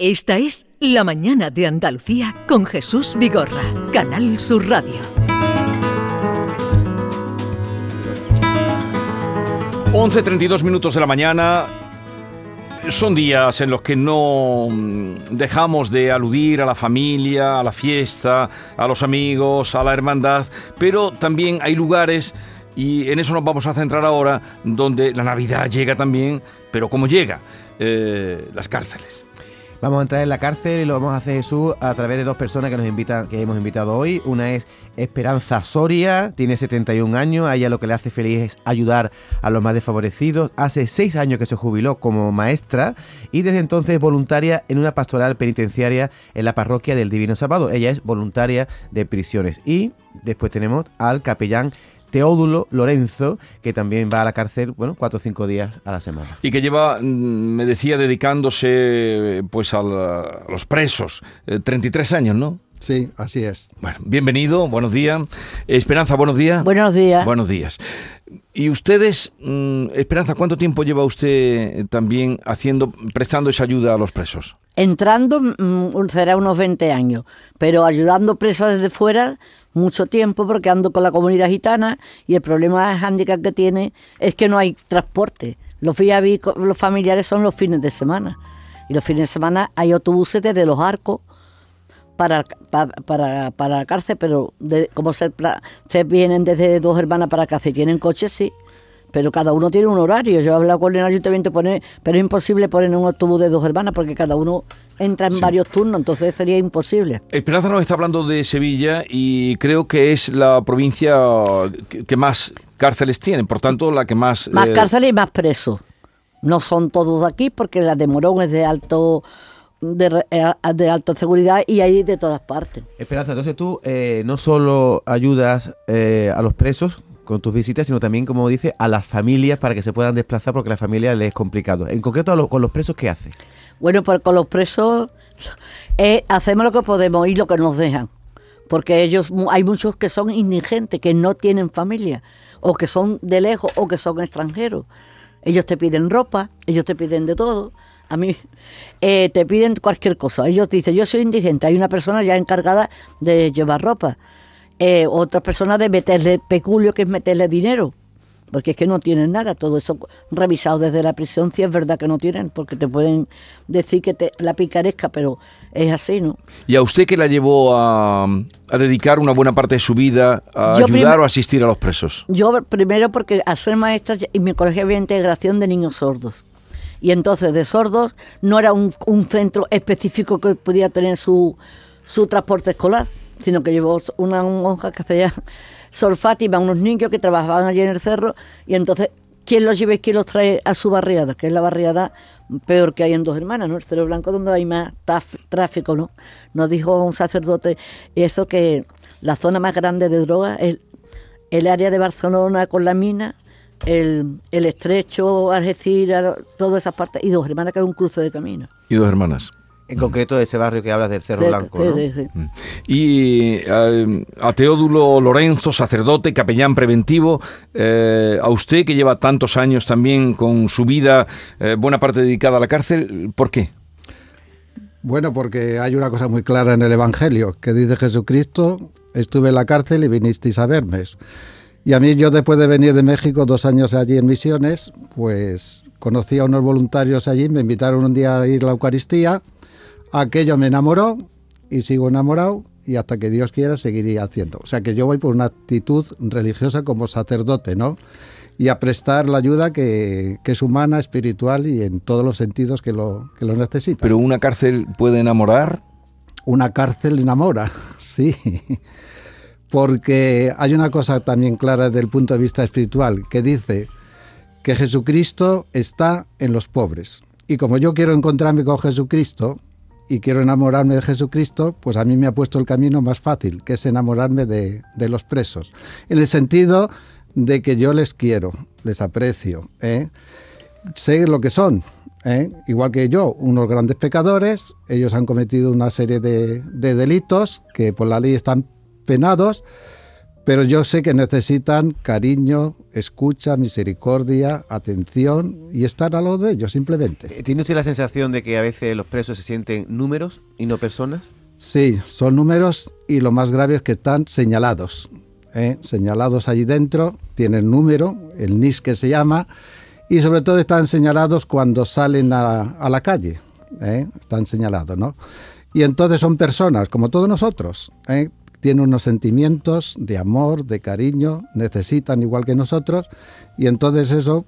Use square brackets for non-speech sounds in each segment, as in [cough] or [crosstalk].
Esta es La Mañana de Andalucía con Jesús Vigorra, Canal Sur Radio. 11.32 minutos de la mañana. Son días en los que no mm, dejamos de aludir a la familia, a la fiesta, a los amigos, a la hermandad, pero también hay lugares, y en eso nos vamos a centrar ahora, donde la Navidad llega también, pero como llega, eh, las cárceles. Vamos a entrar en la cárcel y lo vamos a hacer Jesús a través de dos personas que nos invitan, que hemos invitado hoy. Una es Esperanza Soria, tiene 71 años, a ella lo que le hace feliz es ayudar a los más desfavorecidos. Hace seis años que se jubiló como maestra y desde entonces es voluntaria en una pastoral penitenciaria en la parroquia del Divino Salvador. Ella es voluntaria de prisiones. Y después tenemos al capellán Teódulo Lorenzo, que también va a la cárcel, bueno, cuatro o cinco días a la semana. Y que lleva, mm, me decía, dedicándose pues a, los presos. 33 eh, años, ¿no? Sí, así es. Bueno, bienvenido, buenos días. Esperanza, buenos días. Buenos días. Buenos días. Y ustedes, mm, Esperanza, ¿cuánto tiempo lleva usted eh, también haciendo, prestando esa ayuda a los presos? Entrando mm, será unos 20 años, pero ayudando presos desde fuera mucho tiempo porque ando con la comunidad gitana y el problema de handicap que tiene es que no hay transporte. Los, los familiares son los fines de semana. Y los fines de semana hay autobuses desde los arcos para, para, para, la cárcel, pero como se, se vienen desde dos hermanas para acá, si tienen coches, sí pero cada uno tiene un horario. Yo he hablado con el ayuntamiento, pero es imposible poner un autobús de dos hermanas porque cada uno entra en varios turnos, entonces sería imposible. Esperanza nos está hablando de Sevilla y creo que es la provincia que, más cárceles tiene, por tanto la que más... Más eh, cárceles y más presos. No son todos de aquí porque la de Morón es de alto... De, eh, de alta seguridad y hay de todas partes. Esperanza, entonces tú eh, no solo ayudas a los presos, con tus visitas, sino también, como dice, a las familias para que se puedan desplazar porque a la familia les es complicado. En concreto, con los presos, ¿qué hace? Bueno, pues con los presos eh, hacemos lo que podemos y lo que nos dejan. Porque ellos, hay muchos que son indigentes, que no tienen familia, o que son de lejos, o que son extranjeros. Ellos te piden ropa, ellos te piden de todo. A mí eh, te piden cualquier cosa. Ellos dicen, yo soy indigente, hay una persona ya encargada de llevar ropa eh, otras personas de meterle peculio, que es meterle dinero, porque es que no tienen nada, todo eso revisado desde la prisión, si es verdad que no tienen, porque te pueden decir que te la picaresca, pero es así, ¿no? ¿Y a usted qué la llevó a, dedicar una buena parte de su vida a ayudar o asistir a los presos? Yo primero porque al ser maestra y mi colegio había integración de niños sordos. Y entonces de sordos no era un, centro específico que pudiera tener su, su transporte escolar sino que llevó una monja que hacía Sor Fátima, unos niños que trabajaban allí en el cerro, y entonces, ¿quién los lleva y quién los trae a su barriada? Que es la barriada peor que hay en Dos Hermanas, ¿no? El Cerro Blanco donde hay más tráfico, ¿no? Nos dijo un sacerdote eso que la zona más grande de drogas es el área de Barcelona con la mina, el, el estrecho, Algeciras, todas esas partes, y Dos Hermanas que es un cruce de camino. ¿Y Dos Hermanas? En concreto de ese barrio que hablas del Cerro Blanco. ¿no? Sí, sí. Mm. Y eh, a Teódulo Lorenzo, sacerdote, capellán preventivo, eh, a usted que lleva tantos años también con su vida, eh, buena parte dedicada a la cárcel, ¿por qué? Bueno, porque hay una cosa muy clara en el Evangelio, que dice Jesucristo, estuve en la cárcel y vinisteis a verme. Y a mí yo después de venir de México, dos años allí en misiones, pues conocí a unos voluntarios allí, me invitaron un día a ir a la Eucaristía Aquello me enamoró y sigo enamorado y hasta que Dios quiera seguiría haciendo. O sea que yo voy por una actitud religiosa como sacerdote, ¿no? Y a prestar la ayuda que, es humana, espiritual y en todos los sentidos que lo, que lo necesita. ¿Pero una cárcel puede enamorar? Una cárcel enamora, [laughs] sí. Porque hay una cosa también clara desde el punto de vista espiritual que dice que Jesucristo está en los pobres. Y como yo quiero encontrarme con Jesucristo, y quiero enamorarme de Jesucristo, pues a mí me ha puesto el camino más fácil, que es enamorarme de, los presos. En el sentido de que yo les quiero, les aprecio, ¿eh? sé lo que son, ¿eh? igual que yo, unos grandes pecadores, ellos han cometido una serie de, de delitos que por la ley están penados, pero yo sé que necesitan cariño, escucha, misericordia, atención y estar a lo de ellos simplemente. Eh, ¿Tiene usted la sensación de que a veces los presos se sienten números y no personas? Sí, son números y lo más grave es que están señalados. ¿eh? Señalados allí dentro, tienen número, el NIS que se llama, y sobre todo están señalados cuando salen a, a la calle. ¿eh? Están señalados, ¿no? Y entonces son personas, como todos nosotros. ¿eh? Tienen unos sentimientos de amor, de cariño, necesitan igual que nosotros, y entonces eso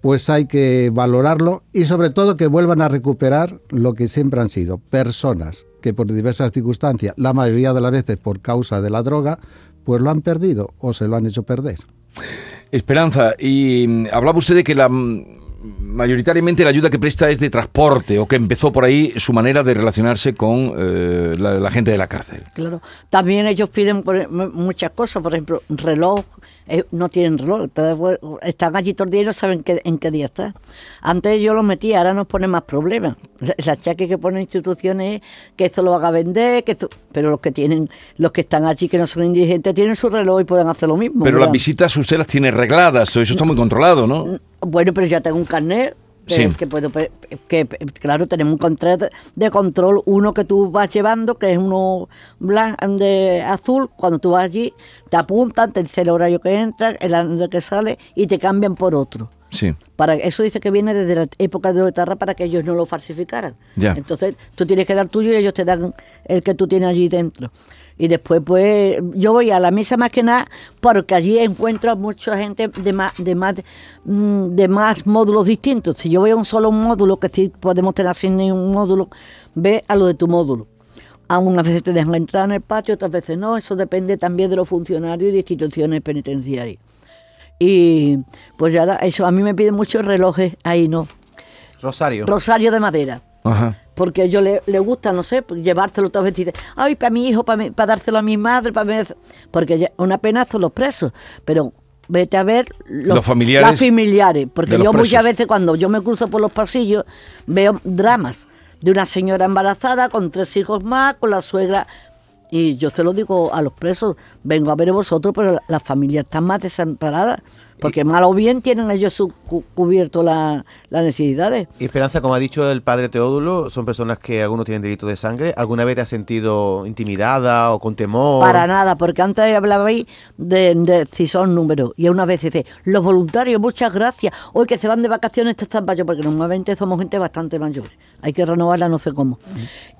pues hay que valorarlo y sobre todo que vuelvan a recuperar lo que siempre han sido, personas que por diversas circunstancias, la mayoría de las veces por causa de la droga, pues lo han perdido o se lo han hecho perder. Esperanza, y mm, hablaba usted de que la mm, mayoritariamente la ayuda que presta es de transporte o que empezó por ahí su manera de relacionarse con eh, la, gente de la cárcel. Claro. También ellos piden por- m- muchas cosas, por ejemplo, reloj. Eh, no tienen reloj, están allí todo el día y no saben qué- en qué día está. Antes yo lo metía, ahora nos pone más problemas. [laughs] El achaque que ponen instituciones es que esto lo haga vender, que esto- pero los que tienen, los que están allí que no son indigentes tienen su reloj y pueden hacer lo mismo. Pero las visitas usted las tiene regladas, todo eso está muy controlado, ¿no? Bueno, pero ya tengo un carnet. Que- puedo, que, claro, tenemos un control de, control, uno que tú vas llevando, que es uno blanco, de azul, cuando tú vas allí, te apuntan, te dice el horario que entras, el año que sale y te cambian por otro. Sí. Para, eso dice que viene desde la época de Otarra para que ellos no lo falsificaran. Ya. Entonces tú tienes que dar tuyo y ellos te dan el que tú tienes allí dentro. Y después, pues, yo voy a la misa más que nada porque allí encuentro a mucha gente de más, de más, mm, de más módulos distintos. Si yo voy a un solo módulo, que sí podemos tener sin ningún módulo, ve a lo de tu módulo. Algunas veces te dejan entrar en el patio, otras veces no. Eso depende también de los funcionarios y de instituciones penitenciarias. Y pues ya, da- eso a mí me piden muchos relojes ahí, ¿no? Rosario. Rosario de madera. Ajá. Porque a ellos le, le gusta, no sé, pues, llevárselo todas veces. Ay, para mi hijo, para, dárselo a mi madre, para mi... Porque ya- una pena son los presos, pero vete a ver Los familiares las familiares. Porque yo muchas veces cuando yo me cruzo por los pasillos veo dramas de una señora embarazada con tres hijos más, con la suegra. Y yo se lo digo a los presos, vengo a ver a vosotros, pero la- las familias están más desamparadas. Porque mal o bien tienen ellos su, cu- cubierto la- las necesidades. Y Esperanza, como ha dicho el padre Teodulo, son personas que algunos tienen delito de sangre. ¿Alguna vez te has sentido intimidada o con temor? Para nada, porque antes hablabais de, de si son números. Y una vez dice, los voluntarios, muchas gracias. Hoy que se van de vacaciones, estos están mayores, porque normalmente somos gente bastante mayor. Hay que renovarla no sé cómo.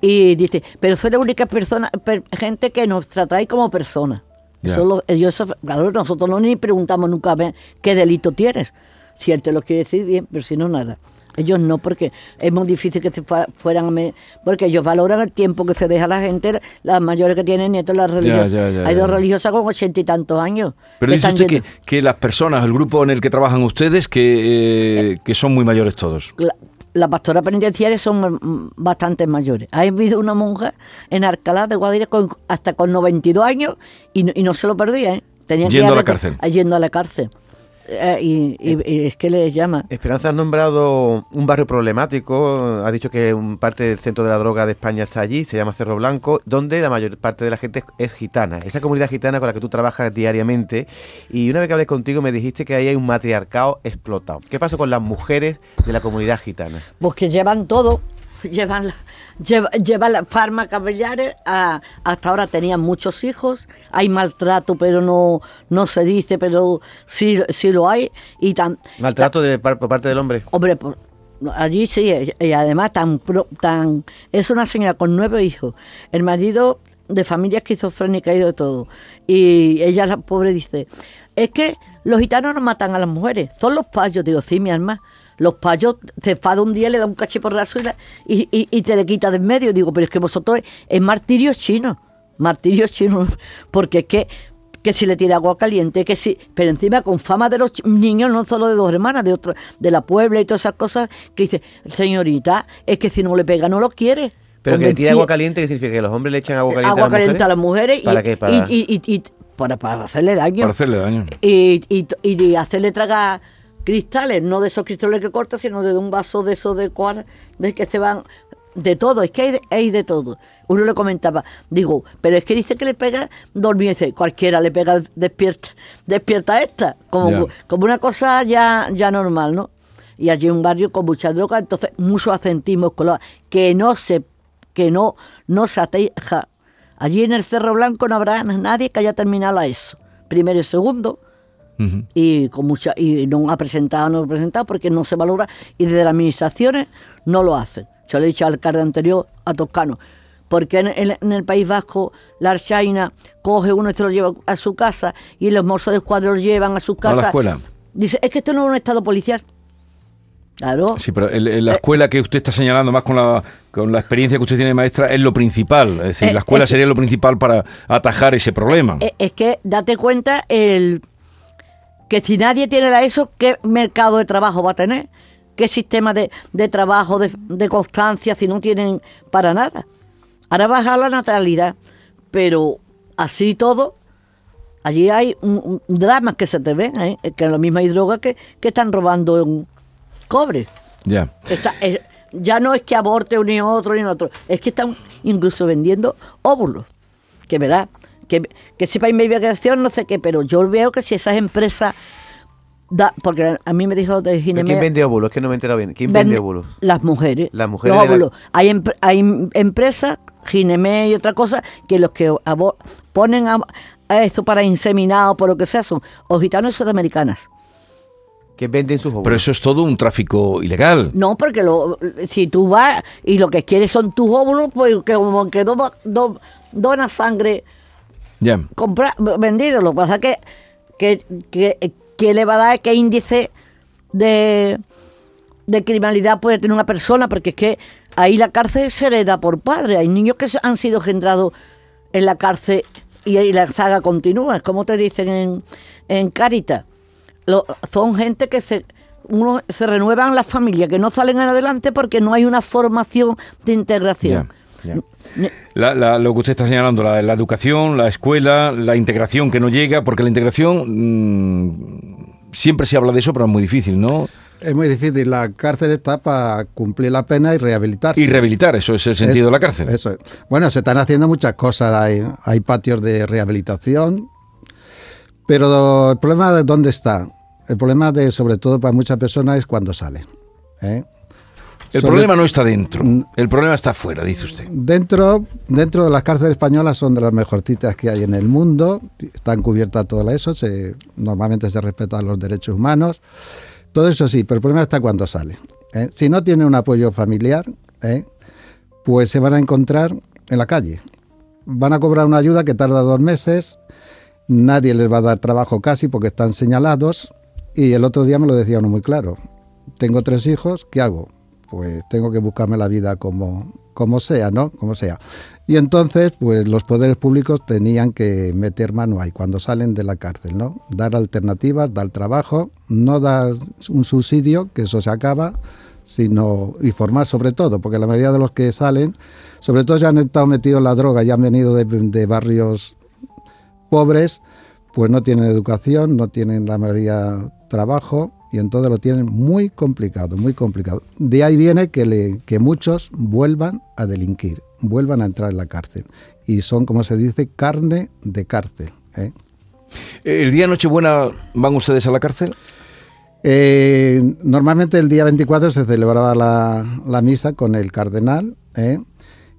Y dice, pero soy la única persona, per- gente que nos tratáis como personas. Ya. Eso lo- ellos, claro, nosotros no ni preguntamos nunca a ver qué delito tienes. Si él te lo quiere decir, bien, pero si no, nada. Ellos no, porque es muy difícil que se fueran a... Porque ellos valoran el tiempo que se deja la gente, las mayores que tienen nietos, las religiosas. ya, ya, Hay dos religiosas con ochenta y tantos años. Pero que dice usted que, las personas, el grupo en el que trabajan ustedes, que, eh, que son muy mayores todos. la, la pastora penitenciaria son mm, bastante mayores. Ha habido una monja en Alcalá de Guadalajara con, hasta con 92 años y no, y no se lo perdía, ¿eh? Tenían que Yendo ir a la cárcel. Yendo a la cárcel. Eh, y, y- y es que les llama. Esperanza, has nombrado un barrio problemático. Ha dicho que un parte del centro de la droga de España está allí, se llama Cerro Blanco, donde la mayor parte de la gente es, es gitana. Esa comunidad gitana con la que tú trabajas diariamente. Y una vez que hablé contigo, me dijiste que ahí hay un matriarcado explotado. ¿Qué pasó con las mujeres de la comunidad gitana? Pues que llevan todo. Llevan, la, lleva, llevan las fármacas cabellares, a- hasta ahora tenían muchos hijos, hay maltrato, pero no, no se dice, pero sí, sí lo hay. Y tan, Maltrato de, par- por parte del hombre. Hombre, por- allí sí, y además tan, pro- tan es una señora con nueve hijos, el marido de familia esquizofrénica y de todo. Y ella, la pobre, dice, es que los gitanos no matan a las mujeres, son los payos. Digo, sí, mi alma. Los payos se enfada un día, le da un cachiporrazo y, la- y, y- y te le quita de en medio. Digo, pero es que vosotros es martirio chino, martirio chino, [laughs] porque es que que si le tira agua caliente, que si, pero encima con fama de los niños, no solo de dos hermanas, de otro, de la Puebla y todas esas cosas, que dice, señorita, es que si no le pega no lo quiere. Pero que le tira agua caliente, ¿qué significa? ¿Que los hombres le echan agua caliente, agua a, las caliente a las mujeres? mujeres y, ¿Para qué? Para- y, y- y- y- para, para hacerle daño. Para hacerle daño. Y, y, y de hacerle tragar cristales, no de esos cristales que corta, sino de un vaso de esos de cuar, de que se van de todo, es que hay de, hay de todo. Uno le comentaba, digo, pero es que dice que le pega dormir, dice, cualquiera le pega despierta, despierta esta, como, como una cosa ya, ya normal, ¿no? Y allí un barrio con mucha droga, entonces mucho acentismo escolar, que no se, que no, no se ateja. Allí en el Cerro Blanco no habrá nadie que haya terminado la ESO, primero y segundo, Y con mucha y no ha presentado no ha presentado porque no se valora y desde las administraciones no lo hacen yo le he dicho al alcalde anterior a Toscano porque en, en- en el País Vasco la Archaina coge uno y se lo lleva a su casa y los mozos de escuadra los llevan a su A casa la escuela. dice es que esto no es un estado policial claro Sí, pero el- el- la Eh, escuela que usted está señalando, más con la, con la experiencia que usted tiene de maestra, es lo principal. Es decir, Eh, la escuela es que- sería lo principal para atajar ese problema. Eh, es que date cuenta el que si nadie tiene la ESO, ¿qué mercado de trabajo va a tener? ¿Qué sistema de, de trabajo, de, de constancia, si no tienen para nada? Ahora baja la natalidad, pero así todo, allí hay un- un dramas que se te ven, ¿eh? Es que lo mismo hay drogas que, que están robando en cobre. Ya. Está- eh, ya no es que aborte ni otro ni otro, es que están incluso vendiendo óvulos. Que verá, que, que sepa investigación, no sé qué, pero yo veo que si esas empresas. Da, porque a mí me dijo de ¿Pero Ginebra. ¿Quién vende óvulos? Es que no me he enterado bien. ¿Quién Ven- vende óvulos? Las mujeres. Las mujeres Los la-. Hay, hay em- empresas, Ginemé y otra cosa, que los que abo- ponen a, a esto para inseminar o por lo que sea son o gitanos o sudamericanas. ¿Quién venden sus óvulos? Pero eso es todo un tráfico ilegal. No, porque lo, si tú vas y lo que quieres son tus óvulos, pues que como que do- do- dona sangre Compra, vendido. Lo que pasa es que, que, que, que le va a dar qué índice de, de criminalidad puede tener una persona, porque es que ahí la cárcel se hereda por padre. Hay niños que han sido engendrados en la cárcel y, ahí la saga continúa. Es como te dicen en, en Cáritas. Lo- son gente que se uno se renuevan las familias que no salen adelante porque no hay una formación de integración. La- la- lo que usted está señalando, la, la educación, la escuela, la integración que no llega, porque la integración mm, siempre se habla de eso, pero es muy difícil, ¿no? Es muy difícil. La cárcel está para cumplir la pena y rehabilitarse. Y rehabilitar, eso es el sentido de la cárcel. Eso es. Bueno, se están haciendo muchas cosas. Hay, hay patios de rehabilitación. Pero el problema de dónde está. El problema de, sobre todo para muchas personas, es cuando sale. ¿eh? El Sobre- problema no está dentro, Mm. el problema está afuera, dice usted. Dentro, dentro de las cárceles españolas son de las mejorcitas que hay en el mundo, están cubiertas todo eso, se, normalmente se respetan los derechos humanos, todo eso sí, pero el problema está cuando sale. ¿eh? Si no tiene un apoyo familiar, ¿eh? pues se van a encontrar en la calle. Van a cobrar una ayuda que tarda dos meses, nadie les va a dar trabajo casi porque están señalados y el otro día me lo decía uno muy claro, tengo tres hijos, ¿qué hago? Pues tengo que buscarme la vida como, como sea, ¿no? Como sea. Y entonces, pues los poderes públicos tenían que meter mano ahí cuando salen de la cárcel, ¿no? Dar alternativas, dar trabajo, no dar un subsidio, que eso se acaba, sino y formar sobre todo, porque la mayoría de los que salen, sobre todo ya han estado metidos en la droga, ya han venido de, de barrios pobres, pues no tienen educación, no tienen la mayoría trabajo y entonces lo tienen muy complicado, muy complicado. De ahí viene que, le, que muchos vuelvan a delinquir, vuelvan a entrar en la cárcel y son, como se dice, carne de cárcel. ¿eh? ¿El día Nochebuena van ustedes a la cárcel? Eh, normalmente el día 24 se celebraba la, la misa con el cardenal ¿eh?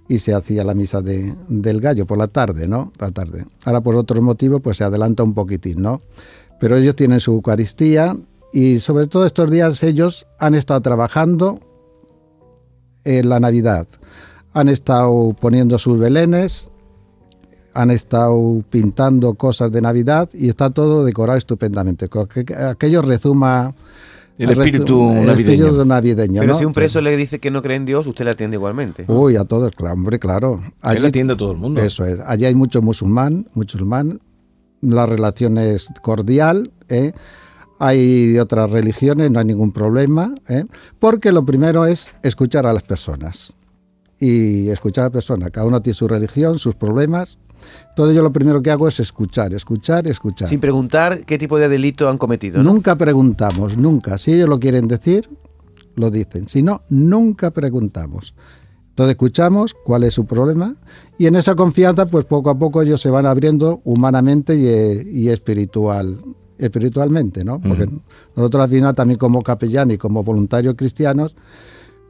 y se hacía la misa de, del gallo por la tarde, ¿no? La tarde. Ahora por otro motivo pues se adelanta un poquitín, ¿no? Pero ellos tienen su Eucaristía y sobre todo estos días ellos han estado trabajando en la Navidad. Han estado poniendo sus belenes, han estado pintando cosas de Navidad y está todo decorado estupendamente. Aquello rezuma El espíritu el navideño. espíritu navideño, Pero ¿no? si un preso le dice que no cree en Dios, usted le atiende igualmente. Uy, a todos, claro, hombre, claro. Él atiende a todo el mundo. Eso es. Allí hay mucho musulmán, musulmán. La relación es cordial. ¿eh? Hay de otras religiones, no hay ningún problema. ¿eh? Porque lo primero es escuchar a las personas. Y escuchar a las personas. Cada uno tiene su religión, sus problemas. Todo yo lo primero que hago es escuchar, escuchar, escuchar. Sin preguntar qué tipo de delito han cometido. ¿no? Nunca preguntamos, nunca. Si ellos lo quieren decir, lo dicen. Si no, nunca preguntamos. Entonces escuchamos cuál es su problema y en esa confianza, pues poco a poco ellos se van abriendo humanamente y, eh, y espiritual, espiritualmente, ¿no? Porque nosotros al final también como capellán y como voluntarios cristianos,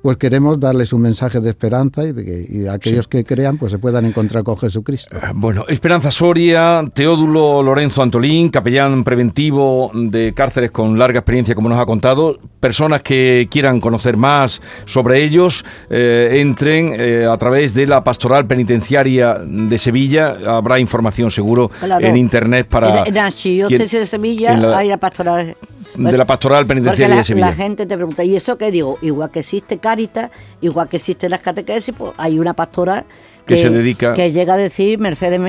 pues queremos darles un mensaje de esperanza y de que y aquellos que crean pues se puedan encontrar con Jesucristo. Eh, Bueno, Esperanza Soria, Teódulo Lorenzo Antolín, capellán preventivo de cárceles con larga experiencia, como nos ha contado. Personas que quieran conocer más sobre ellos, eh, entren eh, a través de la Pastoral Penitenciaria de Sevilla. Habrá información seguro Claro. en internet para... En, en archidiócesis de Sevilla en la- hay la pastoral. De la Pastoral Penitenciaria la, de Sevilla. la gente te pregunta, ¿y eso qué digo? Igual que existe Cáritas, igual que existen las catequesis, pues hay una pastora Que se dedica- que llega a decir, Mercedes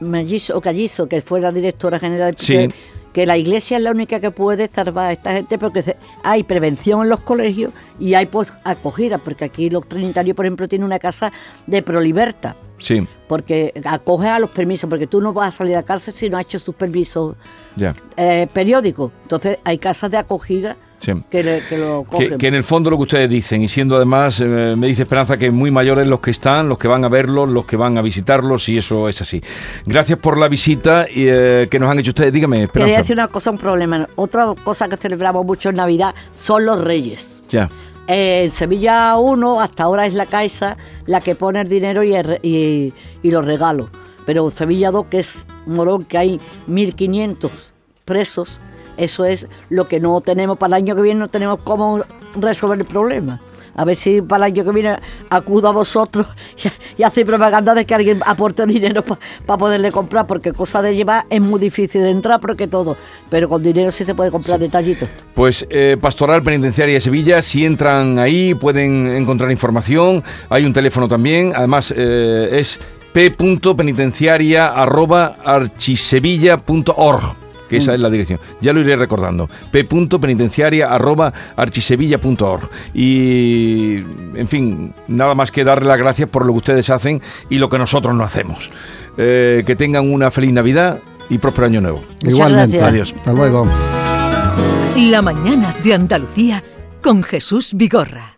Mellizo, o Callizo, que fue la directora general, Sí. que, que la iglesia es la única que puede salvar a esta gente porque hay prevención en los colegios y hay pues acogida, porque aquí los trinitarios, por ejemplo, tienen una casa de proliberta Sí, porque acoge a los permisos, porque tú no vas a salir a cárcel si no has hecho sus permisos ya. eh, periódicos. Entonces hay casas de acogida Sí. que, le- que lo cogen. Que, que en el fondo lo que ustedes dicen, y siendo además, eh, me dice Esperanza que muy mayores los que están, los que van a verlos, los que van a visitarlos, y eso es así. Gracias por la visita y, eh, que nos han hecho ustedes. Dígame, Quería Esperanza. decir una cosa, un problema. Otra cosa que celebramos mucho en Navidad son los reyes. Ya. Eh, en Sevilla 1 hasta ahora es la Caixa la que pone el dinero y, el re- y- y los regalos. Pero en Sevilla 2, que es Morón, que hay 1.500 presos, eso es lo que no tenemos para el año que viene, no tenemos cómo resolver el problema. A ver si para el año que viene acudo a vosotros [laughs] y, hace propaganda de que alguien aporte dinero para poderle comprar, porque cosa de llevar es muy difícil de entrar, porque todo, pero con dinero sí se puede comprar detallitos. Pues eh, Pastoral Penitenciaria de Sevilla, si entran ahí pueden encontrar información. Hay un teléfono también, además eh, es p.penitenciaria.archisevilla.org que esa es la dirección. Ya lo iré recordando. p.penitenciaria.archisevilla.org Y, en fin, nada más que darle las gracias por lo que ustedes hacen y lo que nosotros no hacemos. Eh, que tengan una feliz Navidad y próspero año nuevo. Muchas Igualmente. gracias. Adiós. Hasta luego. La mañana de Andalucía con Jesús Vigorra.